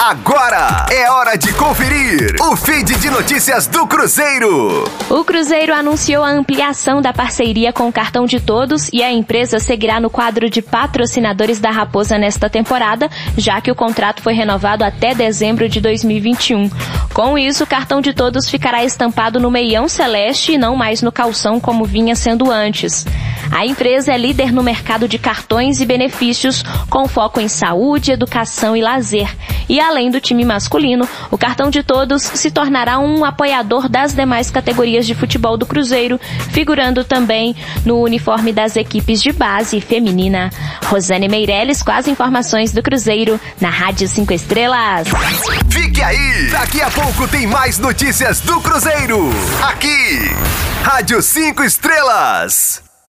Agora é hora de conferir o feed de notícias do Cruzeiro. O Cruzeiro anunciou a ampliação da parceria com o Cartão de Todos e a empresa seguirá no quadro de patrocinadores da Raposa nesta temporada, já que o contrato foi renovado até dezembro de 2021. Com isso, o Cartão de Todos ficará estampado no meião celeste e não mais no calção como vinha sendo antes. A empresa é líder no mercado de cartões e benefícios, com foco em saúde, educação e lazer. E além do time masculino, o cartão de todos se tornará um apoiador das demais categorias de futebol do Cruzeiro, figurando também no uniforme das equipes de base feminina. Rosane Meirelles com as informações do Cruzeiro na Rádio 5 Estrelas. Fique aí! Daqui a pouco tem mais notícias do Cruzeiro. Aqui, Rádio 5 Estrelas.